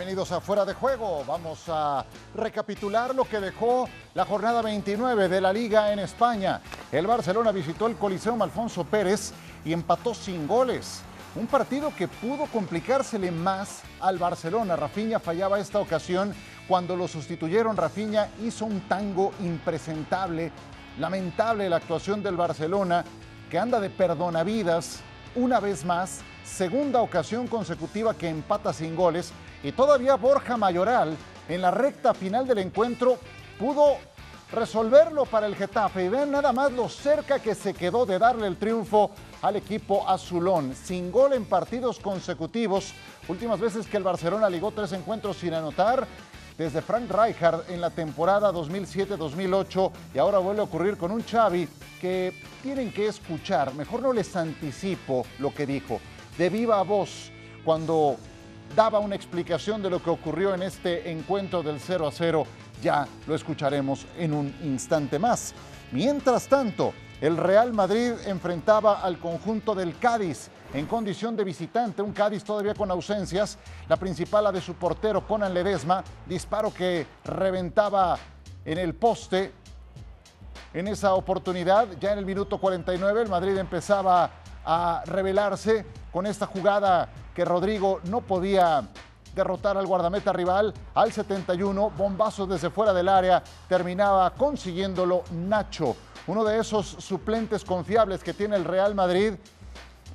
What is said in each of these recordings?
Bienvenidos a Fuera de Juego. Vamos a recapitular lo que dejó la jornada 29 de la Liga en España. El Barcelona visitó el Coliseum Alfonso Pérez y empató sin goles. Un partido que pudo complicársele más al Barcelona. Rafinha fallaba esta ocasión cuando lo sustituyeron. Rafinha hizo un tango impresentable. Lamentable la actuación del Barcelona, que anda de perdonavidas una vez más. Segunda ocasión consecutiva que empata sin goles y todavía Borja Mayoral en la recta final del encuentro pudo resolverlo para el Getafe. Y ven nada más lo cerca que se quedó de darle el triunfo al equipo azulón. Sin gol en partidos consecutivos. Últimas veces que el Barcelona ligó tres encuentros sin anotar. Desde Frank Rijkaard en la temporada 2007-2008 y ahora vuelve a ocurrir con un Xavi que tienen que escuchar. Mejor no les anticipo lo que dijo. De viva voz cuando daba una explicación de lo que ocurrió en este encuentro del 0 a 0. Ya lo escucharemos en un instante más. Mientras tanto, el Real Madrid enfrentaba al conjunto del Cádiz en condición de visitante, un Cádiz todavía con ausencias, la principal la de su portero Conan Ledesma, disparo que reventaba en el poste. En esa oportunidad, ya en el minuto 49, el Madrid empezaba a revelarse con esta jugada que Rodrigo no podía derrotar al guardameta rival al 71, bombazo desde fuera del área, terminaba consiguiéndolo Nacho, uno de esos suplentes confiables que tiene el Real Madrid,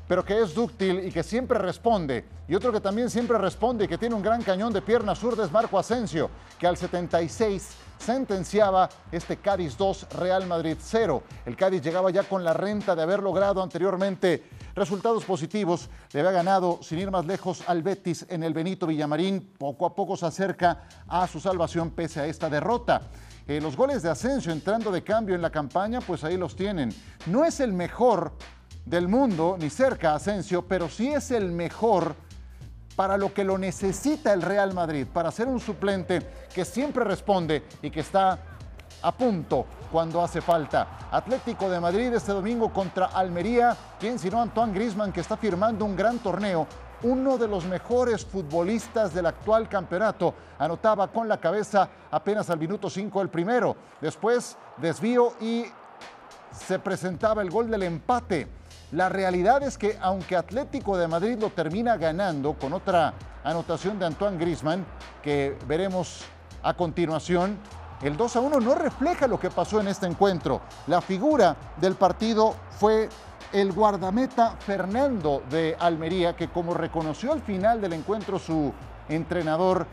pero que es dúctil y que siempre responde. Y otro que también siempre responde y que tiene un gran cañón de pierna zurda es Marco Asensio, que al 76 sentenciaba este Cádiz 2, Real Madrid 0. El Cádiz llegaba ya con la renta de haber logrado anteriormente resultados positivos. Le había ganado, sin ir más lejos, al Betis en el Benito Villamarín. Poco a poco se acerca a su salvación pese a esta derrota. Eh, los goles de Asensio entrando de cambio en la campaña, pues ahí los tienen. No es el mejor del mundo, ni cerca Asensio, pero sí es el mejor para lo que lo necesita el Real Madrid, para ser un suplente que siempre responde y que está a punto cuando hace falta. Atlético de Madrid este domingo contra Almería, quien sino Antoine Grisman que está firmando un gran torneo, uno de los mejores futbolistas del actual campeonato. Anotaba con la cabeza apenas al minuto 5 el primero. Después desvío y se presentaba el gol del empate. La realidad es que aunque Atlético de Madrid lo termina ganando con otra anotación de Antoine Grisman, que veremos a continuación, el 2 a 1 no refleja lo que pasó en este encuentro. La figura del partido fue el guardameta Fernando de Almería, que como reconoció al final del encuentro su entrenador,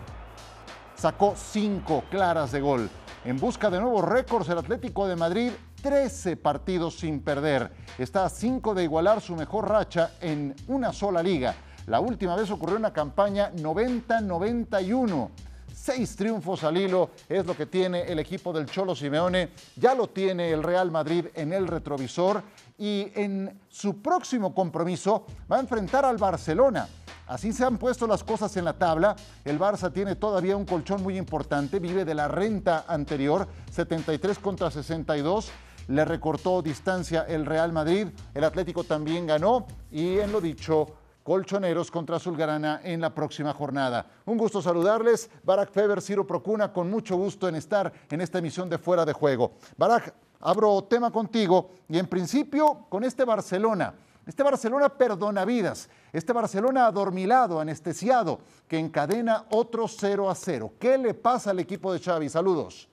sacó cinco claras de gol. En busca de nuevos récords, el Atlético de Madrid 13 partidos sin perder. Está a 5 de igualar su mejor racha en una sola liga. La última vez ocurrió una campaña 90-91. Seis triunfos al hilo es lo que tiene el equipo del Cholo Simeone. Ya lo tiene el Real Madrid en el retrovisor y en su próximo compromiso va a enfrentar al Barcelona. Así se han puesto las cosas en la tabla. El Barça tiene todavía un colchón muy importante, vive de la renta anterior, 73 contra 62 le recortó distancia el Real Madrid, el Atlético también ganó y en lo dicho, Colchoneros contra Zulgarana en la próxima jornada. Un gusto saludarles. Barak Feber, Ciro Procuna, con mucho gusto en estar en esta emisión de Fuera de Juego. Barak, abro tema contigo y en principio con este Barcelona. Este Barcelona perdona vidas, este Barcelona adormilado, anestesiado, que encadena otro 0 a 0. ¿Qué le pasa al equipo de Xavi? Saludos.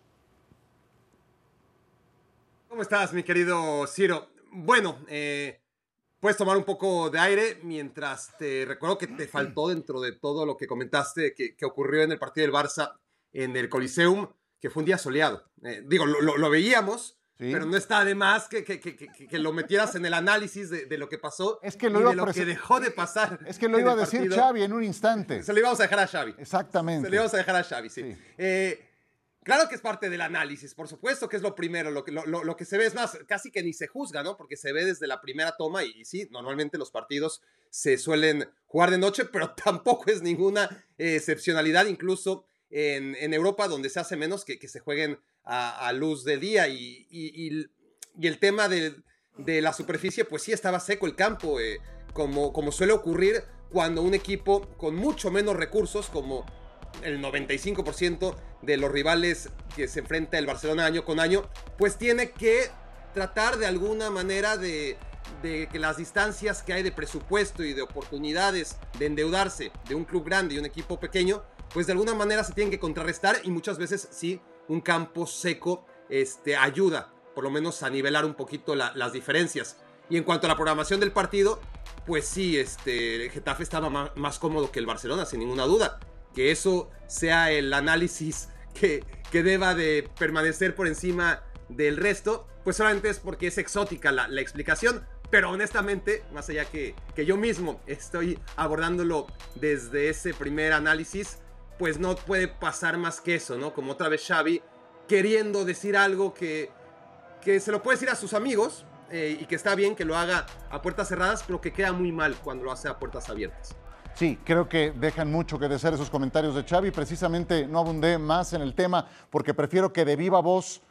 ¿Cómo estás, mi querido Ciro? Bueno, eh, puedes tomar un poco de aire mientras te recuerdo que te faltó dentro de todo lo que comentaste que, ocurrió en el partido del Barça en el Coliseum, que fue un día soleado. Eh, digo, lo, veíamos, pero no está de más que, que, lo metieras en el análisis de, lo que pasó es que lo y de lo que dejó de pasar. Es que lo iba a decir Xavi en un instante. Se lo íbamos a dejar a Xavi. Exactamente. Se lo íbamos a dejar a Xavi, sí. Eh, Claro que es parte del análisis, por supuesto que es lo primero, lo que, lo, que se ve es más, casi que ni se juzga, ¿no? Porque se ve desde la primera toma y, sí, normalmente los partidos se suelen jugar de noche, pero tampoco es ninguna excepcionalidad, incluso en, Europa, donde se hace menos que, que se jueguen a, luz de día y, y, el tema de, de, la superficie, pues sí estaba seco el campo, eh, como, como suele ocurrir cuando un equipo con mucho menos recursos, como el 95% de los rivales que se enfrenta el Barcelona año con año, pues tiene que tratar de alguna manera de, que las distancias que hay de presupuesto y de oportunidades de endeudarse de un club grande y un equipo pequeño, pues de alguna manera se tienen que contrarrestar y muchas veces sí, un campo seco este, ayuda, por lo menos a nivelar un poquito las diferencias. Y en cuanto a la programación del partido, pues sí, este, el Getafe estaba más, cómodo que el Barcelona, sin ninguna duda. Que eso sea el análisis que, que deba de permanecer por encima del resto, pues solamente es porque es exótica la, la explicación. Pero honestamente, más allá que, que yo mismo estoy abordándolo desde ese primer análisis, pues no puede pasar más que eso, ¿no? Como otra vez Xavi queriendo decir algo que, que se lo puede decir a sus amigos eh, y que está bien que lo haga a puertas cerradas, pero que queda muy mal cuando lo hace a puertas abiertas. Sí, creo que dejan mucho que desear esos comentarios de Xavi. Precisamente no abundé más en el tema porque prefiero que de viva voz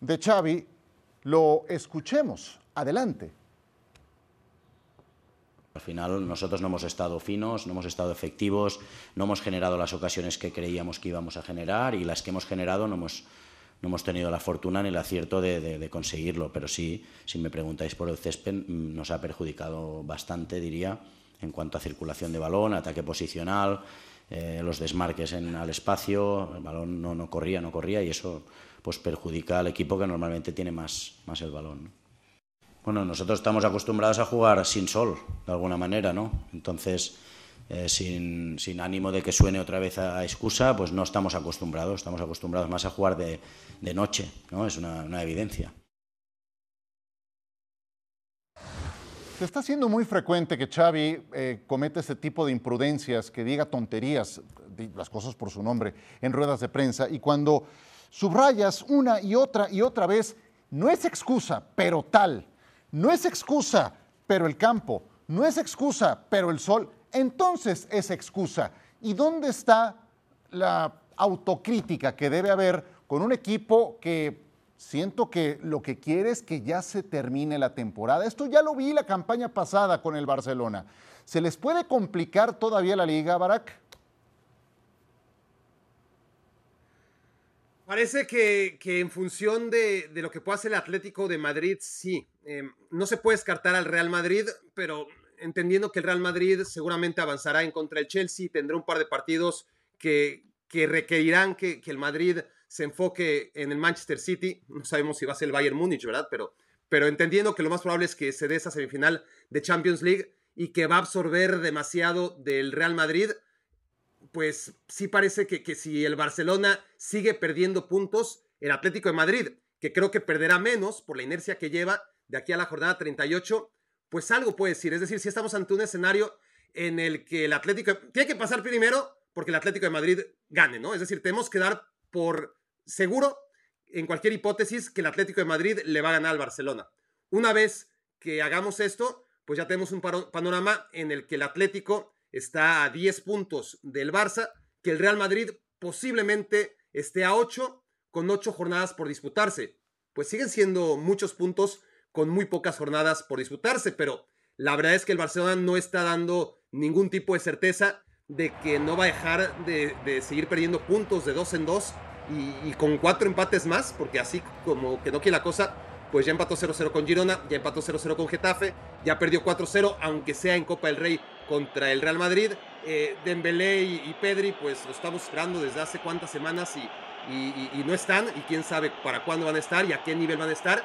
de Xavi lo escuchemos. Adelante. Al final nosotros no hemos estado finos, no hemos estado efectivos, no hemos generado las ocasiones que creíamos que íbamos a generar y las que hemos generado no hemos, no hemos tenido la fortuna ni el acierto de, de, de, conseguirlo. Pero sí, si me preguntáis por el césped, mm, nos ha perjudicado bastante, diría, en cuanto a circulación de balón, ataque posicional, eh, los desmarques en, al espacio, el balón no, no, corría, no corría y eso pues perjudica al equipo que normalmente tiene más, más el balón. ¿no? Bueno, nosotros estamos acostumbrados a jugar sin sol, de alguna manera, ¿no? Entonces, eh, sin, sin, ánimo de que suene otra vez a, excusa, pues no estamos acostumbrados, estamos acostumbrados más a jugar de, de noche, ¿no? Es una evidencia. Se está haciendo muy frecuente que Xavi eh, cometa ese tipo de imprudencias, que diga tonterías, las cosas por su nombre, en ruedas de prensa, y cuando subrayas una y otra y otra vez, no es excusa, pero tal no es excusa, pero el campo. No es excusa, pero el sol. Entonces es excusa. ¿Y dónde está la autocrítica que debe haber con un equipo que siento que lo que quiere es que ya se termine la temporada? Esto ya lo vi la campaña pasada con el Barcelona. ¿Se les puede complicar todavía la liga, Barak? Parece que, en función de, lo que pueda hacer el Atlético de Madrid, sí. Eh, no se puede descartar al Real Madrid, pero entendiendo que el Real Madrid seguramente avanzará en contra del Chelsea, tendrá un par de partidos que, que requerirán que, que, el Madrid se enfoque en el Manchester City. No sabemos si va a ser el Bayern Múnich, ¿verdad? Pero, pero entendiendo que lo más probable es que se dé esa semifinal de Champions League y que va a absorber demasiado del Real Madrid pues sí parece que, que, si el Barcelona sigue perdiendo puntos, el Atlético de Madrid, que creo que perderá menos por la inercia que lleva de aquí a la jornada 38, pues algo puede decir. Es decir, si estamos ante un escenario en el que el Atlético tiene que pasar primero porque el Atlético de Madrid gane, ¿no? Es decir, tenemos que dar por seguro en cualquier hipótesis que el Atlético de Madrid le va a ganar al Barcelona. Una vez que hagamos esto, pues ya tenemos un panorama en el que el Atlético está a 10 puntos del Barça, que el Real Madrid posiblemente esté a 8 con 8 jornadas por disputarse. Pues siguen siendo muchos puntos con muy pocas jornadas por disputarse, pero la verdad es que el Barcelona no está dando ningún tipo de certeza de que no va a dejar de, de seguir perdiendo puntos de dos en dos y, con cuatro empates más, porque así como que no quiere la cosa, pues ya empató 0-0 con Girona, ya empató 0-0 con Getafe, ya perdió 4-0, aunque sea en Copa del Rey contra el Real Madrid. Eh, Dembélé y, Pedri, pues lo estamos esperando desde hace cuántas semanas y, y, y, no están, y quién sabe para cuándo van a estar y a qué nivel van a estar.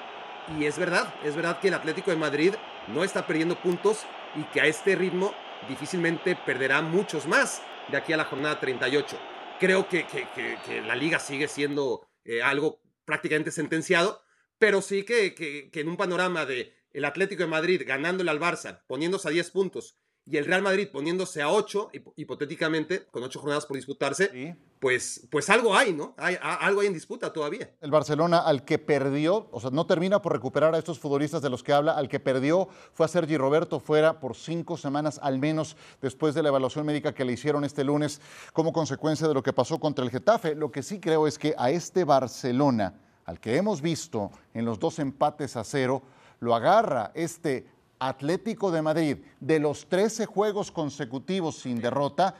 Y es verdad, es verdad que el Atlético de Madrid no está perdiendo puntos y que a este ritmo difícilmente perderá muchos más de aquí a la jornada 38. Creo que, que, que, la liga sigue siendo eh, algo prácticamente sentenciado, pero sí que, en un panorama de el Atlético de Madrid ganándole al Barça, poniéndose a 10 puntos, y el Real Madrid poniéndose a 8, hipotéticamente, con 8 jornadas por disputarse, sí. pues, pues algo hay, ¿no? Hay, algo hay en disputa todavía. El Barcelona, al que perdió, o sea, no termina por recuperar a estos futbolistas de los que habla, al que perdió fue a Sergi Roberto fuera por cinco semanas al menos después de la evaluación médica que le hicieron este lunes como consecuencia de lo que pasó contra el Getafe. Lo que sí creo es que a este Barcelona, al que hemos visto en los dos empates a cero, lo agarra este Atlético de Madrid de los 13 juegos consecutivos sin derrota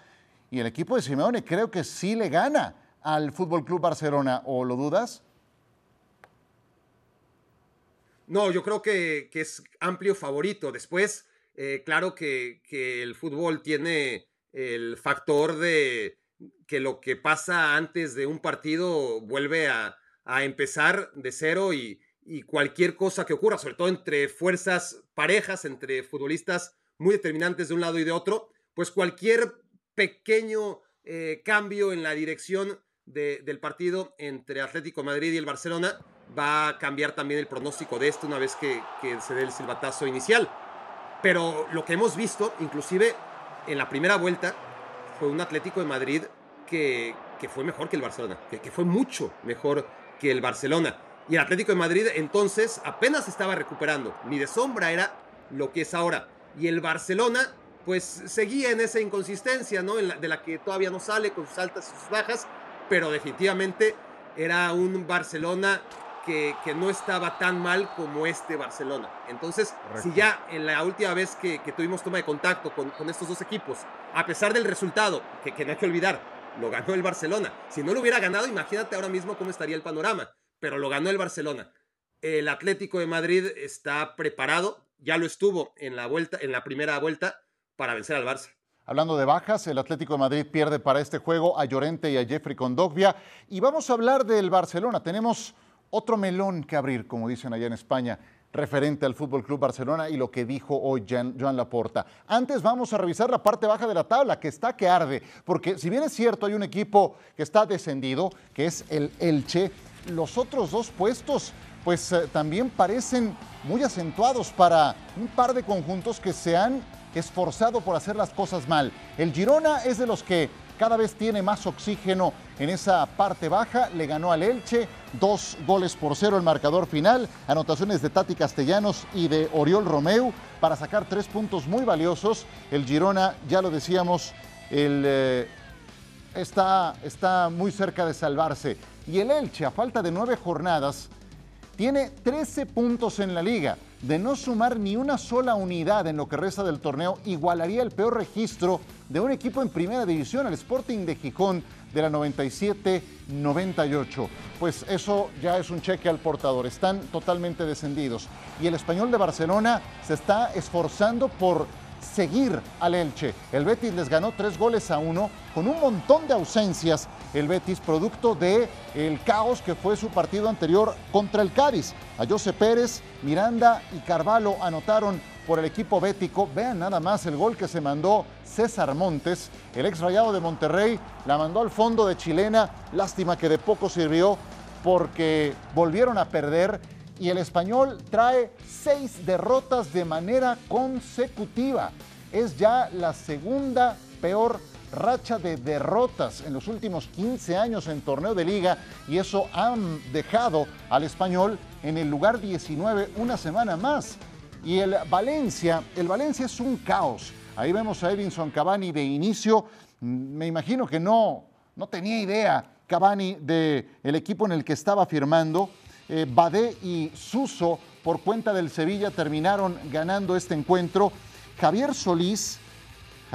y el equipo de Simeone creo que sí le gana al Fútbol Club Barcelona, ¿o lo dudas? No, yo creo que, es amplio favorito. Después, eh, claro que, el fútbol tiene el factor de que lo que pasa antes de un partido vuelve a, empezar de cero y, cualquier cosa que ocurra, sobre todo entre fuerzas parejas, entre futbolistas muy determinantes de un lado y de otro, pues cualquier pequeño eh, cambio en la dirección del partido entre Atlético Madrid y el Barcelona va a cambiar también el pronóstico de esto una vez que, se dé el silbatazo inicial. Pero lo que hemos visto, inclusive en la primera vuelta, fue un Atlético de Madrid que, fue mejor que el Barcelona, que, fue mucho mejor que el Barcelona. Y el Atlético de Madrid entonces apenas estaba recuperando, ni de sombra era lo que es ahora. Y el Barcelona pues seguía en esa inconsistencia, ¿no? de la que todavía no sale con sus altas y sus bajas, pero definitivamente era un Barcelona que, no estaba tan mal como este Barcelona. Entonces, si ya en la última vez que, tuvimos toma de contacto con, estos dos equipos, a pesar del resultado, que, que no hay que olvidar, lo ganó el Barcelona. Si no lo hubiera ganado, imagínate ahora mismo cómo estaría el panorama, pero lo ganó el Barcelona. El Atlético de Madrid está preparado, ya lo estuvo en la vuelta, en la primera vuelta para vencer al Barça. Hablando de bajas, el Atlético de Madrid pierde para este juego a Llorente y a Jeffrey Condogbia. Y vamos a hablar del Barcelona. Tenemos otro melón que abrir, como dicen allá en España, referente al Fútbol Club Barcelona y lo que dijo hoy Joan Laporta. Antes vamos a revisar la parte baja de la tabla, que está que arde, porque si bien es cierto, hay un equipo que está descendido, que es el Elche, los otros dos puestos pues eh, también parecen muy acentuados para un par de conjuntos que se han esforzado por hacer las cosas mal. El Girona es de los que cada vez tiene más oxígeno en esa parte baja. Le ganó al Elche, dos goles por cero el marcador final. Anotaciones de Tati Castellanos y de Oriol Romeu para sacar tres puntos muy valiosos. El Girona, ya lo decíamos, eh, está, está muy cerca de salvarse. Y el Elche, a falta de nueve jornadas, tiene 13 puntos en la liga. De no sumar ni una sola unidad en lo que resta del torneo, igualaría el peor registro de un equipo en primera división, el Sporting de Gijón de la 97-98. Pues eso ya es un cheque al portador, están totalmente descendidos. Y el español de Barcelona se está esforzando por seguir al Elche. El Betis les ganó tres goles a uno con un montón de ausencias. El Betis, producto de el caos que fue su partido anterior contra el Cádiz. A José Pérez, Miranda y Carvalho anotaron por el equipo bético. Vean nada más el gol que se mandó César Montes, el ex rayado de Monterrey, la mandó al fondo de chilena. Lástima que de poco sirvió porque volvieron a perder y el español trae seis derrotas de manera consecutiva. Es ya la segunda peor racha de derrotas en los últimos 15 años en torneo de liga y eso han dejado al español en el lugar 19 una semana más. Y el Valencia, el Valencia es un caos. Ahí vemos a Edinson Cavani de inicio. Me imagino que no, no tenía idea Cavani del el equipo en el que estaba firmando eh, Badé y Suso por cuenta del Sevilla terminaron ganando este encuentro. Javier Solís,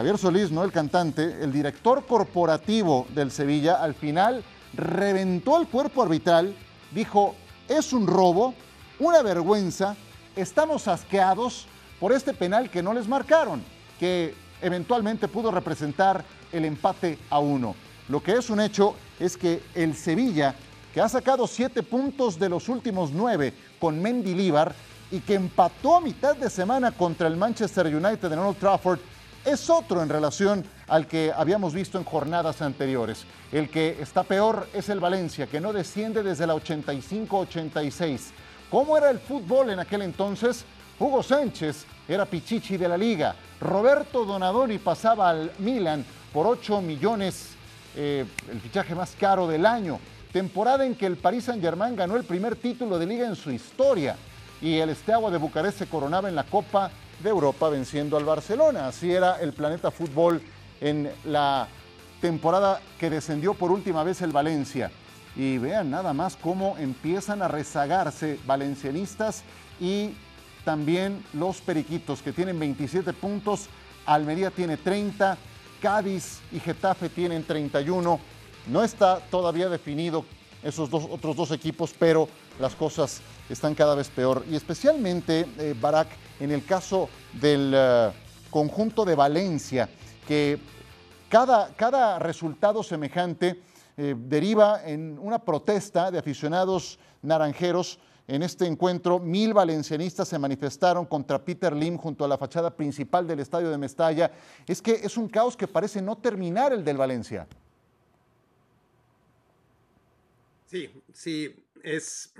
Javier Solís, no el cantante, el director corporativo del Sevilla, al final reventó el cuerpo arbitral, dijo, es un robo, una vergüenza, estamos asqueados por este penal que no les marcaron, que eventualmente pudo representar el empate a uno. Lo que es un hecho es que el Sevilla que ha sacado siete puntos de los últimos nueve con Mendy Líbar y que empató a mitad de semana contra el Manchester United en Old Trafford, es otro en relación al que habíamos visto en jornadas anteriores. El que está peor es el Valencia, que no desciende desde la 85-86. ¿Cómo era el fútbol en aquel entonces? Hugo Sánchez era pichichi de la liga. Roberto Donadoni pasaba al Milan por 8 millones, eh, el fichaje más caro del año temporada en que el Paris Saint-Germain ganó el primer título de liga en su historia y el Esteagua de Bucarest se coronaba en la Copa de Europa venciendo al Barcelona. Así era el Planeta Fútbol en la temporada que descendió por última vez el Valencia. Y vean nada más cómo empiezan a rezagarse valencianistas y también los periquitos que tienen 27 puntos, Almería tiene 30, Cádiz y Getafe tienen 31. No está todavía definido esos dos, otros dos equipos, pero las cosas están cada vez peor. Y especialmente, eh, Barak, en el caso del eh, conjunto de Valencia, que cada, cada resultado semejante eh, deriva en una protesta de aficionados naranjeros. En este encuentro, mil valencianistas se manifestaron contra Peter Lim junto a la fachada principal del estadio de Mestalla. Es que es un caos que parece no terminar el del Valencia. Sí, sí, es,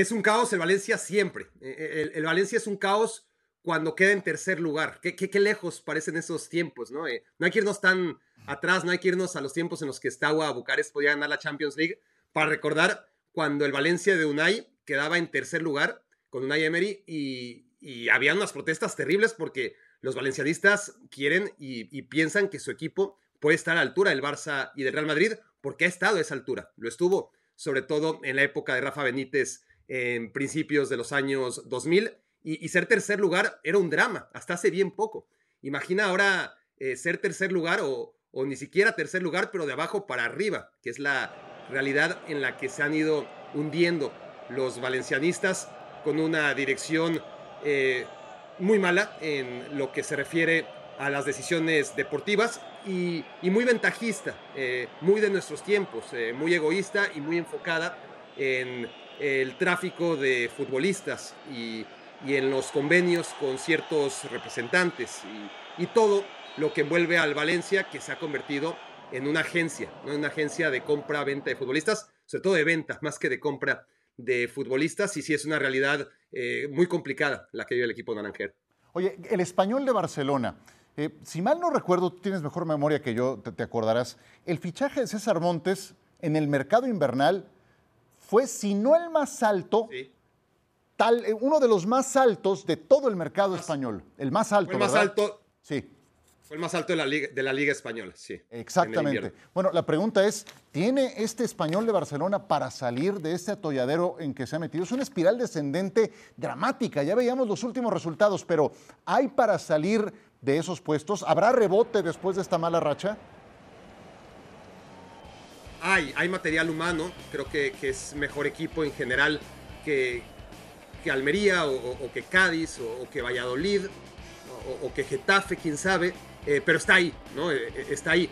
es un caos el Valencia siempre. E, e, el, Valencia es un caos cuando queda en tercer lugar. Qué, qué, lejos parecen esos tiempos, ¿no? Eh, no hay que irnos tan atrás, no hay que irnos a los tiempos en los que Steaua Bucarest podía ganar la Champions League para recordar cuando el Valencia de Unai quedaba en tercer lugar con Unai Emery y, y había unas protestas terribles porque los valencianistas quieren y, y piensan que su equipo puede estar a la altura del Barça y del Real Madrid porque ha estado a esa altura. Lo estuvo sobre todo en la época de Rafa Benítez en principios de los años 2000 y, ser tercer lugar era un drama, hasta hace bien poco. Imagina ahora eh, ser tercer lugar o, ni siquiera tercer lugar, pero de abajo para arriba, que es la realidad en la que se han ido hundiendo los valencianistas con una dirección eh, muy mala en lo que se refiere a las decisiones deportivas y, muy ventajista, eh, muy de nuestros tiempos, muy egoísta y muy enfocada en el tráfico de futbolistas y, en los convenios con ciertos representantes y, todo lo que envuelve al Valencia que se ha convertido en una agencia, ¿no? una agencia de compra-venta de futbolistas, sobre todo de venta, más que de compra de futbolistas, y sí es una realidad eh, muy complicada la que vive el equipo naranjero. Oye, el español de Barcelona, eh, si mal no recuerdo, tienes mejor memoria que yo, te, acordarás, el fichaje de César Montes en el mercado invernal fue, si no el más alto, tal, eh, uno de los más altos de todo el mercado español. El más alto. el más alto. Sí. Fue el más alto de la Liga, de la liga Española, sí. Exactamente. Bueno, la pregunta es, ¿tiene este español de Barcelona para salir de este atolladero en que se ha metido? Es una espiral descendente dramática, ya veíamos los últimos resultados, pero ¿hay para salir de esos puestos? ¿Habrá rebote después de esta mala racha? Hay, material humano, creo que, es mejor equipo en general que, que Almería o, que Cádiz o, que Valladolid o, que Getafe, quién sabe, eh, pero está ahí, ¿no? Eh, eh, está ahí.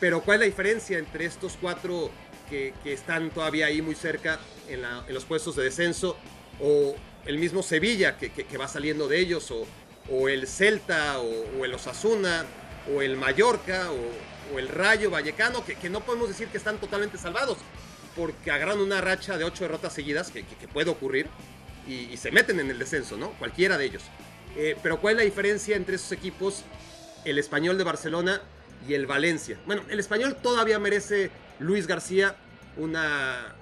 Pero ¿cuál es la diferencia entre estos cuatro que, están todavía ahí muy cerca en, los puestos de descenso o el mismo Sevilla que, que va saliendo de ellos o el Celta, o, el Osasuna, o el Mallorca, o, el Rayo Vallecano, que, no podemos decir que están totalmente salvados, porque agarran una racha de ocho derrotas seguidas, que, puede ocurrir, y, se meten en el descenso, ¿no? Cualquiera de ellos. Eh, pero ¿cuál es la diferencia entre esos equipos, el español de Barcelona y el Valencia? Bueno, el español todavía merece Luis García una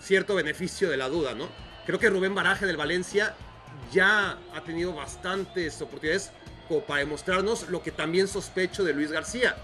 cierto beneficio de la duda, ¿no? Creo que Rubén Baraje del Valencia ya ha tenido bastantes oportunidades para demostrarnos lo que también sospecho de Luis García,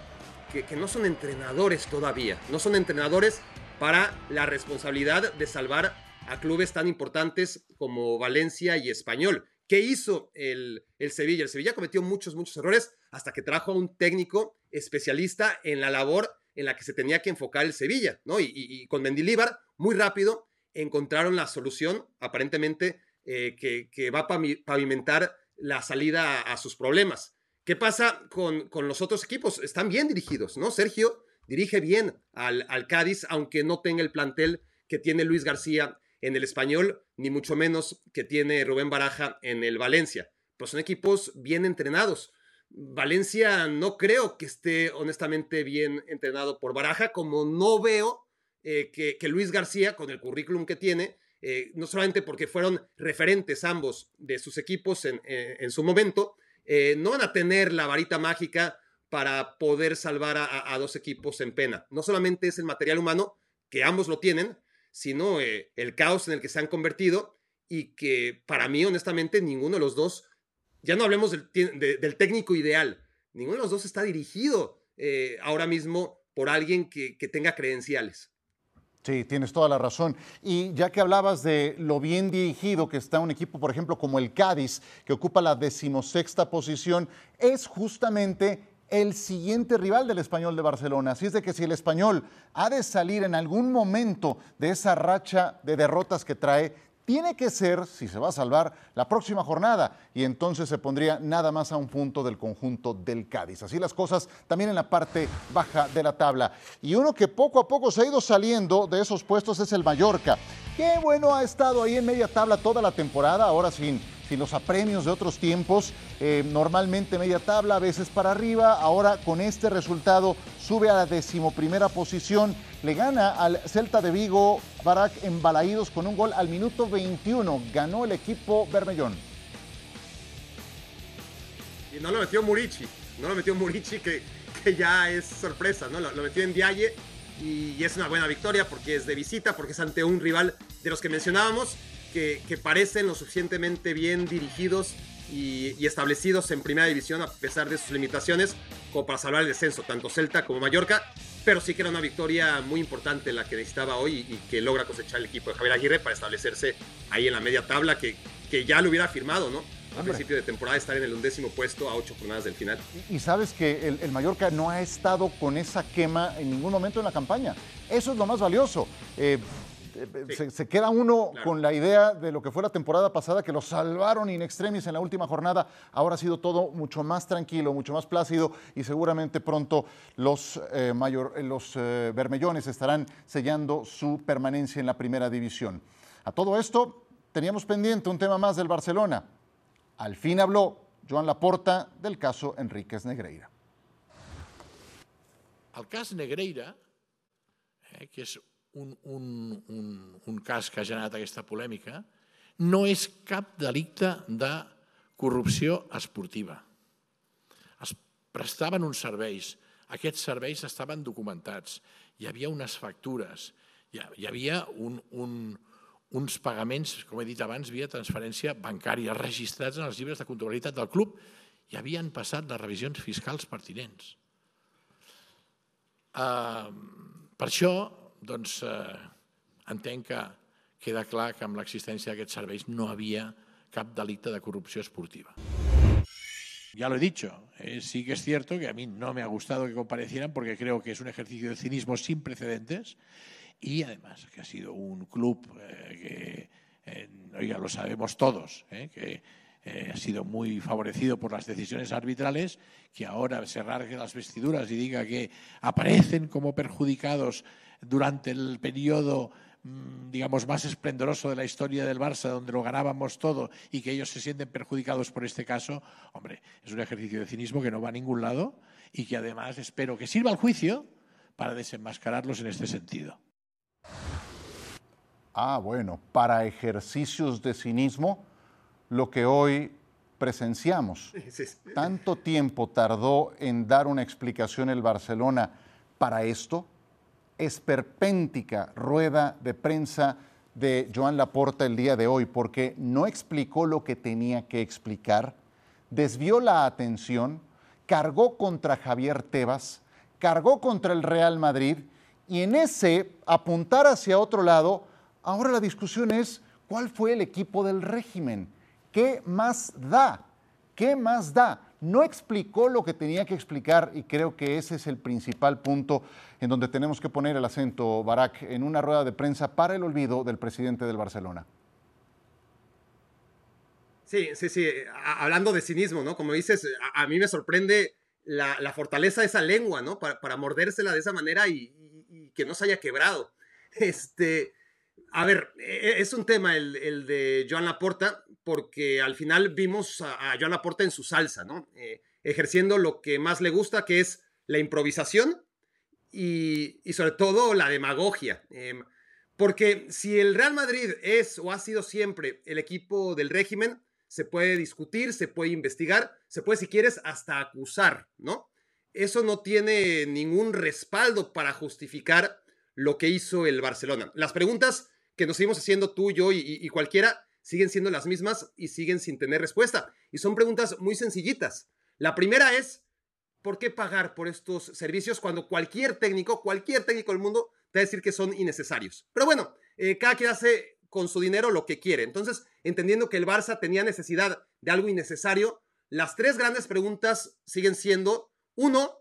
que, no son entrenadores todavía, no son entrenadores para la responsabilidad de salvar a clubes tan importantes como Valencia y Español. ¿Qué hizo el, el, Sevilla? El Sevilla cometió muchos, muchos errores hasta que trajo a un técnico especialista en la labor en la que se tenía que enfocar el Sevilla, ¿no? Y, con Mendilíbar, muy rápido, encontraron la solución, aparentemente eh, que, va a pavimentar la salida a, sus problemas. ¿Qué pasa con, los otros equipos? Están bien dirigidos, ¿no? Sergio dirige bien al, Cádiz, aunque no tenga el plantel que tiene Luis García en el español, ni mucho menos que tiene Rubén Baraja en el Valencia. Pues son equipos bien entrenados. Valencia no creo que esté honestamente bien entrenado por Baraja, como no veo eh, que, Luis García, con el currículum que tiene, eh, no solamente porque fueron referentes ambos de sus equipos en, eh, su momento, eh, no van a tener la varita mágica para poder salvar a, dos equipos en pena. No solamente es el material humano, que ambos lo tienen, sino el caos en el que se han convertido y que para mí, honestamente, ninguno de los dos, ya no hablemos del, técnico ideal, ninguno de los dos está dirigido ahora mismo por alguien que tenga credenciales. Sí, tienes toda la razón. Y ya que hablabas de lo bien dirigido que está un equipo, por ejemplo, como el Cádiz, que ocupa la decimosexta posición, es justamente el siguiente rival del español de Barcelona. Así es de que si el español ha de salir en algún momento de esa racha de derrotas que trae, tiene que ser, si se va a salvar, la próxima jornada y entonces se pondría nada más a un punto del conjunto del Cádiz. Así las cosas también en la parte baja de la tabla. Y uno que poco a poco se ha ido saliendo de esos puestos es el Mallorca. Qué bueno ha estado ahí en media tabla toda la temporada, ahora sin sin los apremios de otros tiempos, eh, normalmente media tabla, a veces para arriba, ahora con este resultado sube a la decimoprimera posición, le gana al Celta de Vigo, Barak en Balaídos con un gol al minuto 21, ganó el equipo Bermellón. Y no lo metió Murici, no lo metió Murici que, que ya es sorpresa, ¿no? Lo, metió en Dialle y, es una buena victoria porque es de visita, porque es ante un rival de los que mencionábamos que, parecen lo suficientemente bien dirigidos y, establecidos en primera división a pesar de sus limitaciones como para salvar el descenso, tanto Celta como Mallorca, pero sí que era una victoria muy importante la que necesitaba hoy y, que logra cosechar el equipo de Javier Aguirre para establecerse ahí en la media tabla que, que ya lo hubiera firmado, ¿no? A principio de temporada estar en el undécimo puesto a ocho jornadas del final. Y, sabes que el, el, Mallorca no ha estado con esa quema en ningún momento en la campaña. Eso es lo más valioso. Eh, se, queda uno con la idea de lo que fue la temporada pasada, que lo salvaron in extremis en la última jornada. Ahora ha sido todo mucho más tranquilo, mucho más plácido y seguramente pronto los, eh, mayor, eh, los eh, Bermellones estarán sellando su permanencia en la primera división. A todo esto, teníamos pendiente un tema más del Barcelona. Al fin habló Joan Laporta del caso Enríquez Negreira. El caso Negreira, que es un, un, un, un cas que ha generat aquesta polèmica, no és cap delicte de corrupció esportiva. Es prestaven uns serveis, aquests serveis estaven documentats, hi havia unes factures, hi havia un, un, uns pagaments, com he dit abans, via transferència bancària, registrats en els llibres de comptabilitat del club i havien passat les revisions fiscals pertinents. Uh, per això doncs eh, entenc que queda clar que amb l'existència d'aquests serveis no havia cap de corrupció esportiva. Ya lo he dicho, eh, sí que es cierto que a mí no me ha gustado que comparecieran porque creo que es un ejercicio de cinismo sin precedentes y además que ha sido un club eh, que, eh, oiga, lo sabemos todos, eh, que ha sido muy favorecido por las decisiones arbitrales, que ahora se rasgue las vestiduras y diga que aparecen como perjudicados durante el periodo mm, digamos, más esplendoroso de la historia del Barça, donde lo ganábamos todo y que ellos se sienten perjudicados por este caso, hombre, es un ejercicio de cinismo que no va a ningún lado y que además espero que sirva al juicio para desenmascararlos en este sentido. Ah, bueno, para ejercicios de cinismo, lo que hoy presenciamos. ¿Tanto tiempo tardó en dar una explicación el Barcelona para esto? Esperpéntica rueda de prensa de Joan Laporta el día de hoy, porque no explicó lo que tenía que explicar, desvió la atención, cargó contra Javier Tebas, cargó contra el Real Madrid y en ese apuntar hacia otro lado, ahora la discusión es cuál fue el equipo del régimen, qué más da, qué más da no explicó lo que tenía que explicar y creo que ese es el principal punto en donde tenemos que poner el acento, Barak, en una rueda de prensa para el olvido del presidente del Barcelona. Sí, sí, sí. hablando de cinismo, ¿no? Como dices, a, mí me sorprende la, fortaleza de esa lengua, ¿no? Para, mordérsela de esa manera y, que no se haya quebrado. Este, a ver, e, e, es un tema el, el de Joan Laporta porque al final vimos a, Joan Laporta en su salsa, ¿no? Eh, ejerciendo lo que más le gusta, que es la improvisación y, sobre todo la demagogia. Em, porque si el Real Madrid es o ha sido siempre el equipo del régimen, se puede discutir, se puede investigar, se puede, si quieres, hasta acusar, ¿no? Eso no tiene ningún respaldo para justificar lo que hizo el Barcelona. Las preguntas que nos seguimos haciendo tú, yo y cualquiera siguen siendo las mismas y siguen sin tener respuesta. Y son preguntas muy sencillitas. La primera es, ¿por qué pagar por estos servicios cuando cualquier técnico, cualquier técnico del mundo te va a decir que son innecesarios? Pero bueno, eh, cada quien hace con su dinero lo que quiere. Entonces, entendiendo que el Barça tenía necesidad de algo innecesario, las tres grandes preguntas siguen siendo, Uno,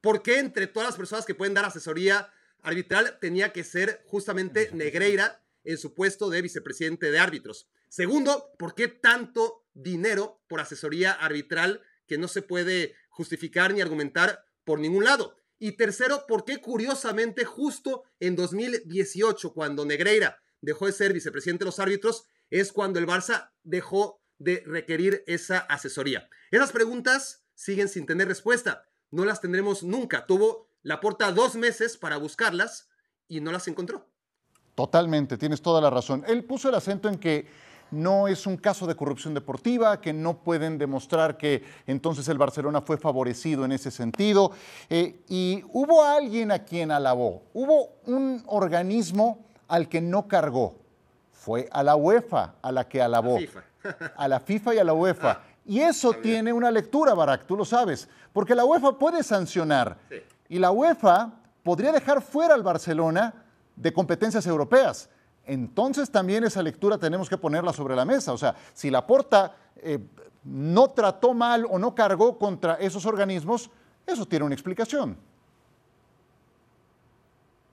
¿por qué entre todas las personas que pueden dar asesoría arbitral tenía que ser justamente Negreira en su puesto de vicepresidente de árbitros? Segundo, ¿por qué tanto dinero por asesoría arbitral que no se puede justificar ni argumentar por ningún lado? Y tercero, ¿por qué curiosamente justo en 2018, cuando Negreira dejó de ser vicepresidente de los árbitros, es cuando el Barça dejó de requerir esa asesoría? Esas preguntas siguen sin tener respuesta. No las tendremos nunca. Tuvo la porta dos meses para buscarlas y no las encontró. Totalmente, tienes toda la razón. Él puso el acento en que no es un caso de corrupción deportiva, que no pueden demostrar que entonces el Barcelona fue favorecido en ese sentido. Eh, y hubo alguien a quien alabó, hubo un organismo al que no cargó, fue a la UEFA a la que alabó, La FIFA. a la FIFA y a la UEFA. Ah, y eso tiene una lectura, Barak, tú lo sabes, porque la UEFA puede sancionar Sí. y la UEFA podría dejar fuera al Barcelona de competencias europeas. Entonces también esa lectura tenemos que ponerla sobre la mesa. O sea, si la Porta eh, no trató mal o no cargó contra esos organismos, eso tiene una explicación.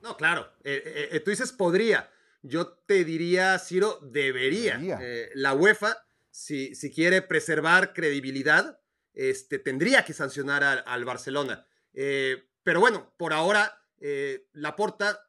No, claro. Eh, eh, tú dices podría. Yo te diría, Ciro, debería. Debería. La UEFA, si, si quiere preservar credibilidad, este, tendría que sancionar al, al Barcelona. Pero bueno, por ahora, Laporta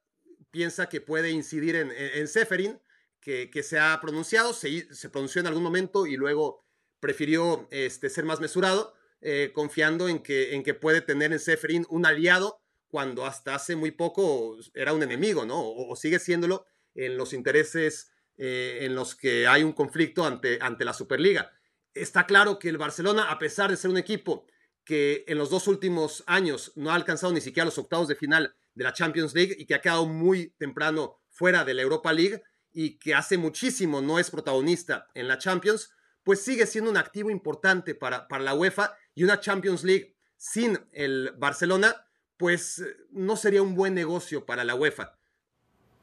piensa que puede incidir en, en, Seferin, que, que se ha pronunciado, se, se pronunció en algún momento y luego prefirió este, ser más mesurado, eh, confiando en que, en que puede tener en Seferin un aliado cuando hasta hace muy poco era un enemigo, ¿no? O, o sigue siéndolo en los intereses eh, en los que hay un conflicto ante, ante la Superliga. Está claro que el Barcelona, a pesar de ser un equipo que en los dos últimos años no ha alcanzado ni siquiera los octavos de final de la Champions League y que ha quedado muy temprano fuera de la Europa League y que hace muchísimo no es protagonista en la Champions, pues sigue siendo un activo importante para, para la UEFA y una Champions League sin el Barcelona, pues no sería un buen negocio para la UEFA.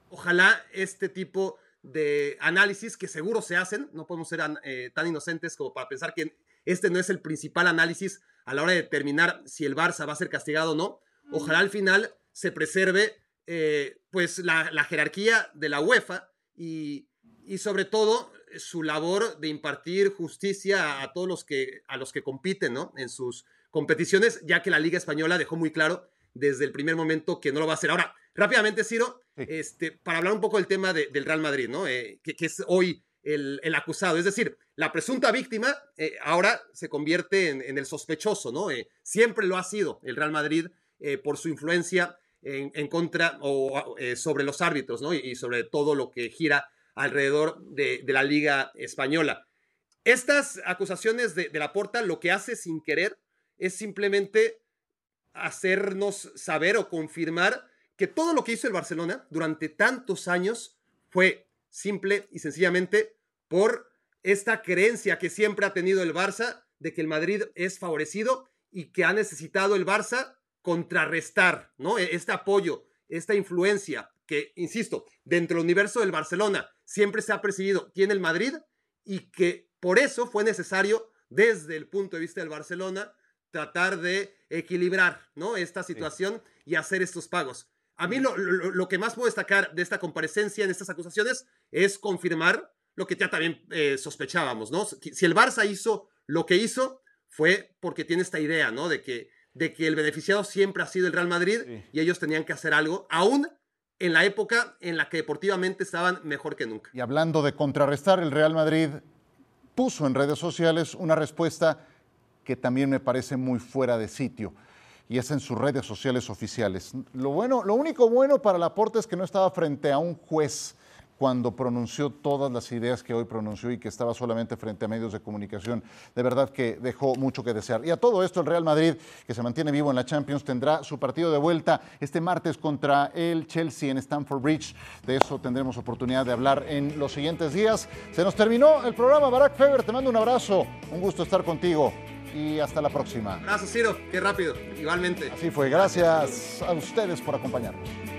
Ojalá este tipo de análisis que seguro se hacen, no podemos ser eh, tan inocentes como para pensar que este no es el principal análisis a la hora de determinar si el Barça va a ser castigado o no. Ojalá al final se preserve eh, pues la, la, jerarquía de la UEFA y, y, sobre todo su labor de impartir justicia a, a, todos los que, a los que compiten ¿no? en sus competiciones, ya que la Liga Española dejó muy claro desde el primer momento que no lo va a hacer. Ahora, rápidamente, Ciro, sí. este, para hablar un poco del tema de, del Real Madrid, ¿no? Eh, que, que, es hoy el, el, acusado. Es decir, la presunta víctima eh, ahora se convierte en, en el sospechoso, ¿no? Eh, siempre lo ha sido el Real Madrid eh, por su influencia en, contra o eh, sobre los árbitros, ¿no? Y, sobre todo lo que gira alrededor de, de la Liga Española. Estas acusaciones de, de la Porta lo que hace sin querer es simplemente hacernos saber o confirmar que todo lo que hizo el Barcelona durante tantos años fue simple y sencillamente por esta creencia que siempre ha tenido el Barça de que el Madrid es favorecido y que ha necesitado el Barça contrarrestar, ¿no? Este apoyo, esta influencia que, insisto, dentro del universo del Barcelona siempre se ha percibido tiene el Madrid y que por eso fue necesario desde el punto de vista del Barcelona tratar de equilibrar ¿no? esta situación sí. y hacer estos pagos. A mí lo, lo, lo, que más puedo destacar de esta comparecencia, en estas acusaciones, es confirmar lo que ya también eh, sospechábamos, ¿no? Si el Barça hizo lo que hizo, fue porque tiene esta idea, ¿no? De que, de que el beneficiado siempre ha sido el Real Madrid sí. y ellos tenían que hacer algo, aún en la época en la que deportivamente estaban mejor que nunca. Y hablando de contrarrestar, el Real Madrid puso en redes sociales una respuesta que también me parece muy fuera de sitio y es en sus redes sociales oficiales. Lo, bueno, lo único bueno para Laporte es que no estaba frente a un juez cuando pronunció todas las ideas que hoy pronunció y que estaba solamente frente a medios de comunicación. De verdad que dejó mucho que desear. Y a todo esto, el Real Madrid, que se mantiene vivo en la Champions, tendrá su partido de vuelta este martes contra el Chelsea en Stamford Bridge. De eso tendremos oportunidad de hablar en los siguientes días. Se nos terminó el programa. Barack Feber, te mando un abrazo. Un gusto estar contigo y hasta la próxima. Gracias, Ciro. Qué rápido. Igualmente. Así fue. Gracias a ustedes por acompañarnos.